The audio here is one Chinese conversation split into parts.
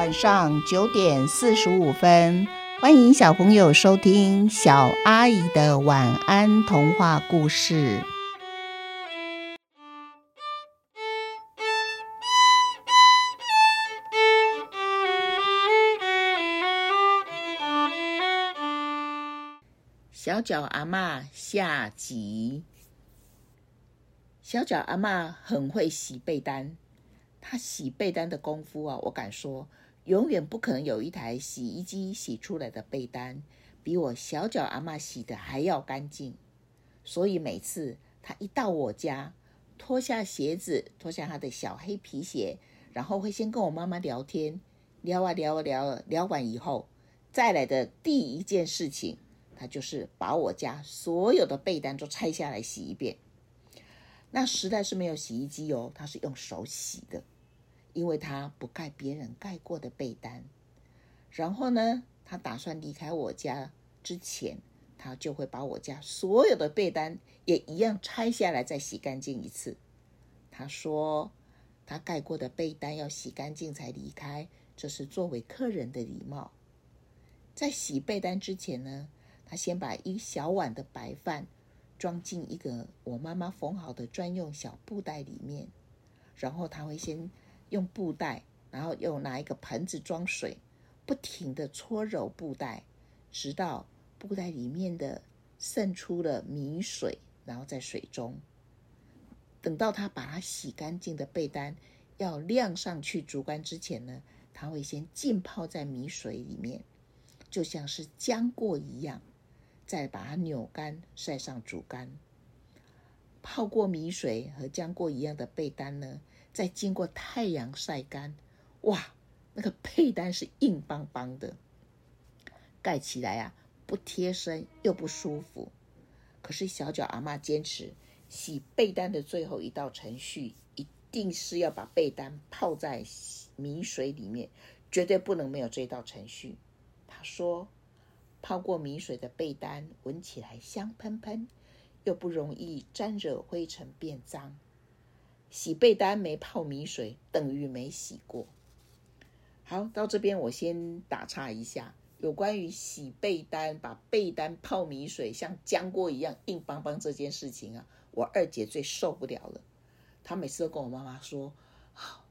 晚上九点四十五分，欢迎小朋友收听小阿姨的晚安童话故事。小脚阿嬷下集。小脚阿嬷很会洗被单，她洗被单的功夫啊，我敢说，永远不可能有一台洗衣机洗出来的被单比我小脚阿嬷洗的还要干净。所以每次她一到我家，脱下鞋子，脱下她的小黑皮鞋，然后会先跟我妈妈聊天，聊啊聊啊聊啊，聊完以后，再来的第一件事情，她就是把我家所有的被单都拆下来洗一遍。那时代是没有洗衣机哦，他是用手洗的，因为他不盖别人盖过的被单。然后呢，他打算离开我家之前，他就会把我家所有的被单也一样拆下来，再洗干净一次。他说，他盖过的被单要洗干净才离开，这是作为客人的礼貌。在洗被单之前呢，他先把一小碗的白饭。装进一个我妈妈缝好的专用小布袋里面，然后他会先用布袋，然后又拿一个盆子装水，不停地搓揉布袋，直到布袋里面的渗出了米水，然后在水中，等到他把它洗干净的被单要晾上去竹竿之前呢，他会先浸泡在米水里面，就像是浆过一样。再把它扭干，晒上竹竿。泡过米水和浆过一样的被单呢，再经过太阳晒干，哇，那个被单是硬邦邦的，盖起来啊，不贴身又不舒服。可是小脚阿嬷坚持，洗被单的最后一道程序，一定是要把被单泡在米水里面，绝对不能没有这道程序。她说。泡过米水的被单闻起来香喷喷，又不容易沾惹灰尘变脏。洗被单没泡米水等于没洗过。好，到这边我先打岔一下，有关于洗被单把被单泡米水像浆过一样硬邦邦这件事情啊，我二姐最受不了了。她每次都跟我妈妈说：“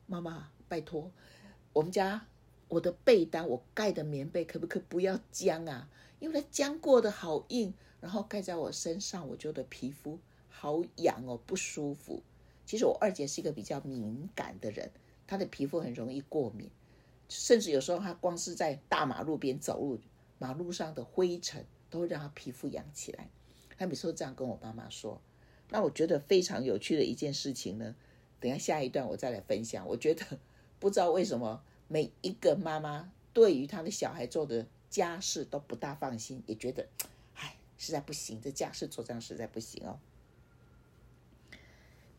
妈妈，拜托，我们家。”我的被单，我盖的棉被可不可以不要浆啊？因为它浆过的好硬，然后盖在我身上，我觉得皮肤好痒哦，不舒服。其实我二姐是一个比较敏感的人，她的皮肤很容易过敏，甚至有时候她光是在大马路边走路，马路上的灰尘都会让她皮肤痒起来。她每次都这样跟我妈妈说。那我觉得非常有趣的一件事情呢，等下下一段我再来分享。我觉得不知道为什么。每一个妈妈对于她的小孩做的家事都不大放心，也觉得，哎，实在不行，这家事做这样实在不行哦。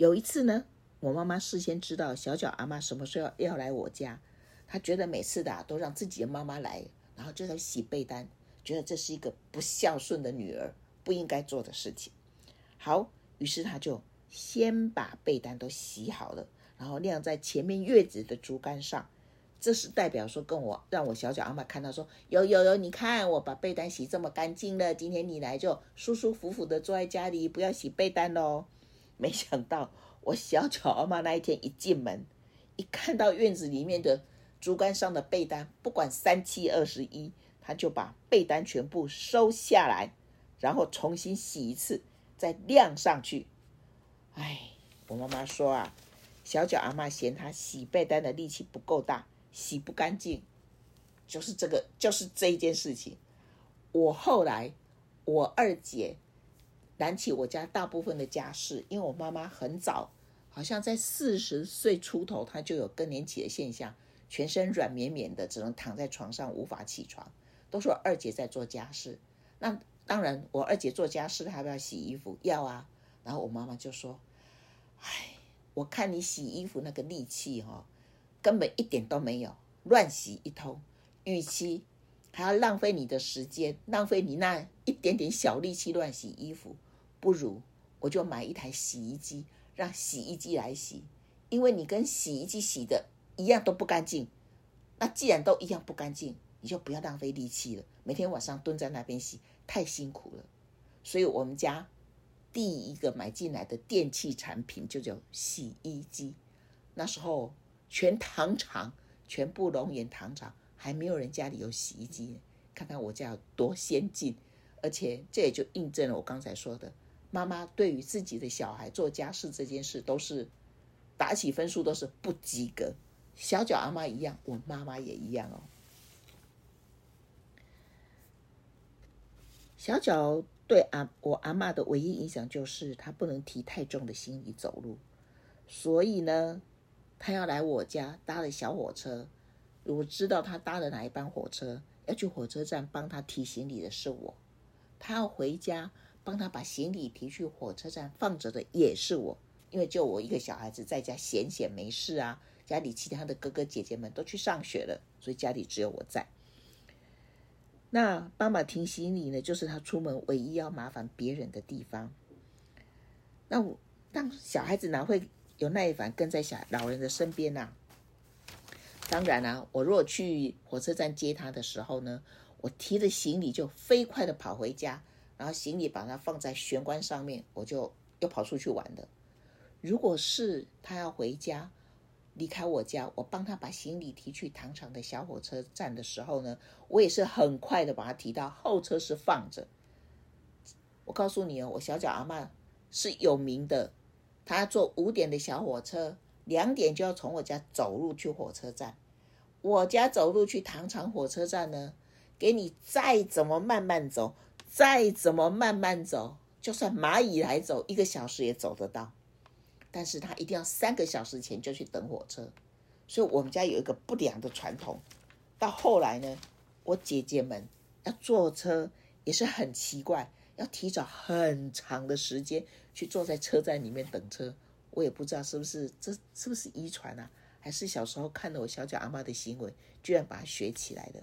有一次呢，我妈妈事先知道小脚阿嬷什么时候要，要来我家，她觉得每次的、都让自己的妈妈来，然后就在洗被单，觉得这是一个不孝顺的女儿不应该做的事情。好，于是她就先把被单都洗好了，然后晾在前面院子的竹竿上。这是代表说跟我让我小脚阿妈看到说有有有，你看我把被单洗这么干净了，今天你来就舒舒服服的坐在家里，不要洗被单喽。没想到我小脚阿嬷那一天一进门，一看到院子里面的竹竿上的被单，不管三七二十一，他就把被单全部收下来，然后重新洗一次，再晾上去。哎，我妈妈说啊，小脚阿嬷嫌她洗被单的力气不够大。洗不干净，就是这个，就是这一件事情。我后来，我二姐揽起我家大部分的家事，因为我妈妈很早，好像在四十岁出头，她就有更年期的现象，全身软绵绵的，只能躺在床上无法起床。都是我二姐在做家事。那当然，我二姐做家事，她要不要洗衣服？要啊。然后我妈妈就说：“哎，我看你洗衣服那个力气哈。”根本一点都没有，乱洗一通，与其还要浪费你的时间，浪费你那一点点小力气乱洗衣服，不如我就买一台洗衣机，让洗衣机来洗，因为你跟洗衣机洗的一样都不干净，那既然都一样不干净，你就不要浪费力气了，每天晚上蹲在那边洗，太辛苦了。所以我们家第一个买进来的电器产品就叫洗衣机。那时候全糖厂，全部龙岩糖厂还没有人家里有洗衣机，看看我家有多先进。而且这也就印证了我刚才说的，妈妈对于自己的小孩做家事这件事，都是打起分数都是不及格。小脚阿妈一样，我妈妈也一样哦。小脚对阿我阿妈的唯一影响就是，她不能提太重的行李走路，所以呢，她要来我家搭了小火车。我知道她搭了哪一班火车，要去火车站帮她提行李的是我。他要回家帮他把行李提去火车站放着的也是我，因为就我一个小孩子在家闲闲没事啊，家里其他的哥哥姐姐们都去上学了，所以家里只有我在。那帮忙提行李呢，就是他出门唯一要麻烦别人的地方。那我当小孩子哪会有耐烦跟在小老人的身边呢？当然啦，我如果去火车站接他的时候呢，我提着行李就飞快的跑回家，然后行李把它放在玄关上面，我就又跑出去玩了。如果是他要回家，离开我家，我帮他把行李提去糖厂的小火车站的时候呢，我也是很快的把他提到候车室放着。我告诉你哦，我小脚阿嬷是有名的，他坐五点的小火车，两点就要从我家走路去火车站。我家走路去糖厂火车站呢，给你再怎么慢慢走，再怎么慢慢走，就算蚂蚁来走，一个小时也走得到。但是他一定要三个小时前就去等火车，所以我们家有一个不良的传统。到后来呢，我姐姐们要坐车也是很奇怪，要提早很长的时间去坐在车站里面等车。我也不知道是不是这是不是遗传啊，还是小时候看了我小脚阿妈的行为，居然把它学起来了。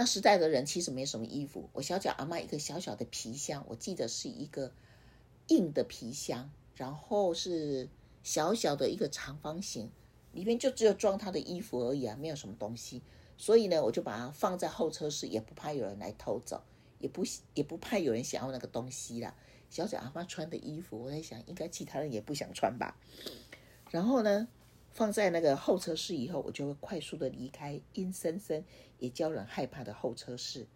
那时代的人其实没什么衣服。我小脚阿嬷一个小小的皮箱，我记得是一个硬的皮箱，然后是小小的一个长方形，里面就只有装她的衣服而已啊，没有什么东西。所以呢，我就把它放在候车室，也不怕有人来偷走，也不也不怕有人想要那个东西啦。小脚阿嬷穿的衣服，我在想，应该其他人也不想穿吧。然后呢，放在那个候车室以后，我就会快速的离开阴森森也叫人害怕的候车室。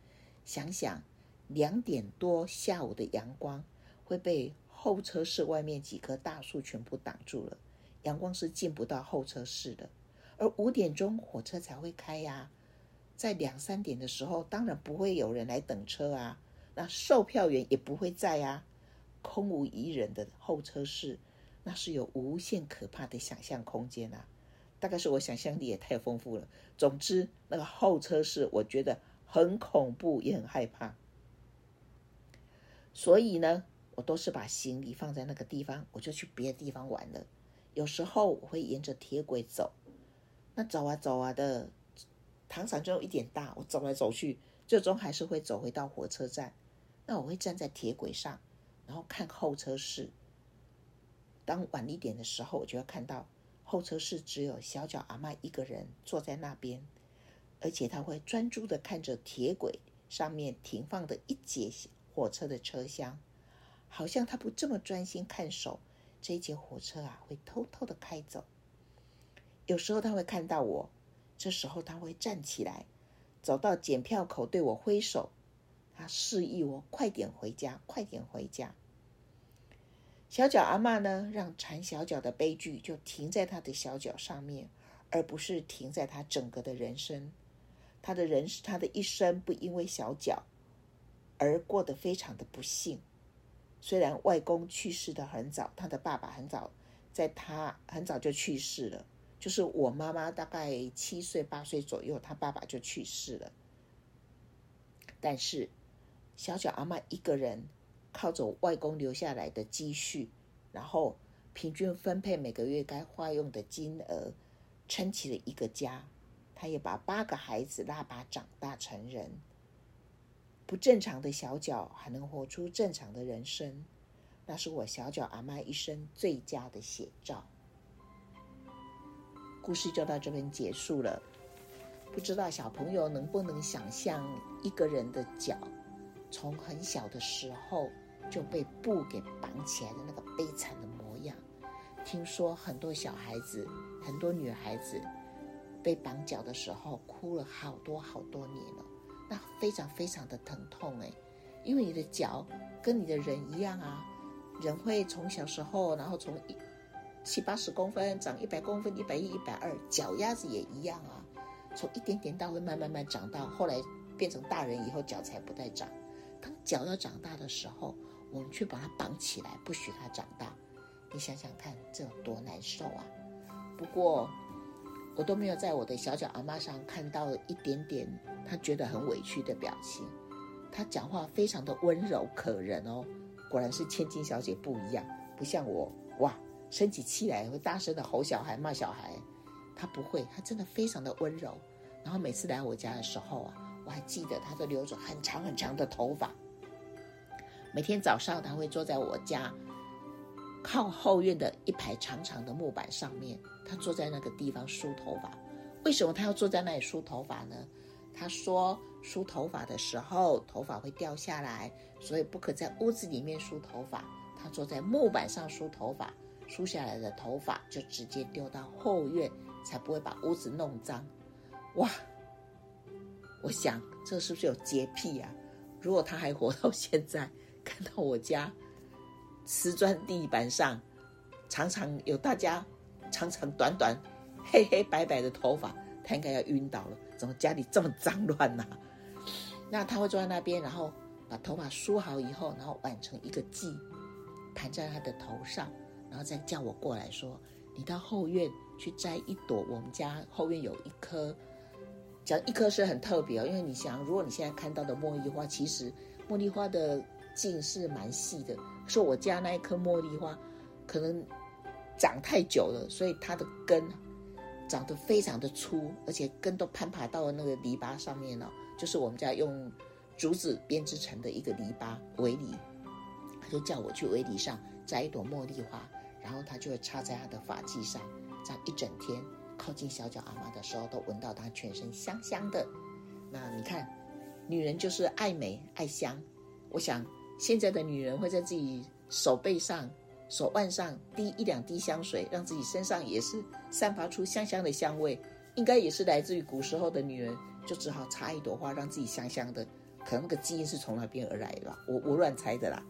想想两点多下午的阳光会被候车室外面几棵大树全部挡住了，阳光是进不到候车室的。而五点钟火车才会开呀，在两三点的时候，当然不会有人来等车啊，那售票员也不会在啊，空无一人的候车室。那是有无限可怕的想象空间啊！大概是我想象力也太丰富了。总之，那个候车室我觉得很恐怖，也很害怕。所以呢，我都是把行李放在那个地方，我就去别的地方玩了。有时候我会沿着铁轨走，那走啊走啊的，糖厂就有一点大，我走来走去，最终还是会走回到火车站。那我会站在铁轨上，然后看候车室。当晚一点的时候，我就会看到候车室只有小脚阿嬷一个人坐在那边，而且他会专注的看着铁轨上面停放的一节火车的车厢，好像他不这么专心看守，这一节火车啊会偷偷的开走。有时候他会看到我，这时候他会站起来，走到检票口对我挥手，他示意我快点回家，快点回家。小脚阿嬷呢，让缠小脚的悲剧就停在他的小脚上面，而不是停在他整个的人生。他的人，他的一生不因为小脚而过得非常的不幸。虽然外公去世的很早，他的爸爸很早，在他很早就去世了，就是我妈妈大概七岁八岁左右，他爸爸就去世了。但是小脚阿嬷一个人。靠着外公留下来的积蓄，然后平均分配每个月该花用的金额，撑起了一个家。他也把八个孩子拉拔长大成人。不正常的小脚还能活出正常的人生，那是我小脚阿嬷一生最佳的写照。故事就到这边结束了。不知道小朋友能不能想象一个人的脚，从很小的时候就被布给绑起来的那个悲惨的模样？听说很多小孩子，很多女孩子被绑脚的时候哭了好多好多年了，那非常非常的疼痛哎，因为你的脚跟你的人一样啊，人会从小时候，然后从一七八十公分长一百公分，一百一、一百二，脚丫子也一样啊。从一点点到会慢慢慢长到，后来变成大人以后脚才不再长。当脚要长大的时候，我们却把它绑起来，不许它长大。你想想看，这有多难受啊！不过我都没有在我的小脚阿嬷上看到一点点她觉得很委屈的表情。她讲话非常的温柔可人哦，果然是千金小姐不一样，不像我哇，生起气来会大声的吼小孩骂小孩。他不会，他真的非常的温柔。然后每次来我家的时候啊，我还记得他都留着很长很长的头发。每天早上他会坐在我家靠后院的一排长长的木板上面，他坐在那个地方梳头发。为什么他要坐在那里梳头发呢？他说梳头发的时候头发会掉下来，所以不可在屋子里面梳头发。他坐在木板上梳头发，梳下来的头发就直接丢到后院。才不会把屋子弄脏，哇！我想这是不是有洁癖啊？如果他还活到现在，看到我家瓷砖地板上常常有大家长长短短、黑黑白白的头发，他应该要晕倒了。怎么家里这么脏乱呢？那他会坐在那边，然后把头发梳好以后，然后挽成一个髻，盘在他的头上，然后再叫我过来说：“你到后院。”去摘一朵，我们家后院有一棵，讲一棵是很特别哦，因为你想，如果你现在看到的茉莉花，其实茉莉花的茎是蛮细的，说我家那一棵茉莉花可能长太久了，所以它的根长得非常的粗，而且根都攀爬到了那个篱笆上面了，就是我们家用竹子编织成的一个篱笆围篱，他就叫我去围篱上摘一朵茉莉花，然后他就会插在他的发髻上。这样一整天，靠近小脚阿妈的时候，都闻到她全身香香的。那你看，女人就是爱美爱香。我想，现在的女人会在自己手背上、手腕上滴一两滴香水，让自己身上也是散发出香香的香味，应该也是来自于古时候的女人，就只好插一朵花，让自己香香的。可能那个基因是从那边而来的吧，我我乱猜的啦。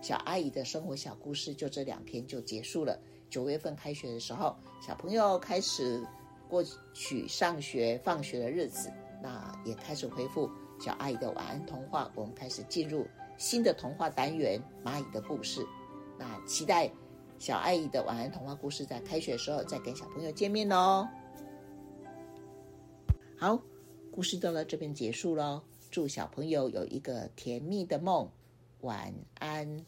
小阿姨的生活小故事就这两篇就结束了。九月份开学的时候，小朋友开始过去上学、放学的日子，那也开始恢复小阿姨的晚安童话。我们开始进入新的童话单元《蚂蚁的故事》。那期待小阿姨的晚安童话故事在开学的时候再跟小朋友见面哦。好，故事到了这边结束喽。祝小朋友有一个甜蜜的梦，晚安。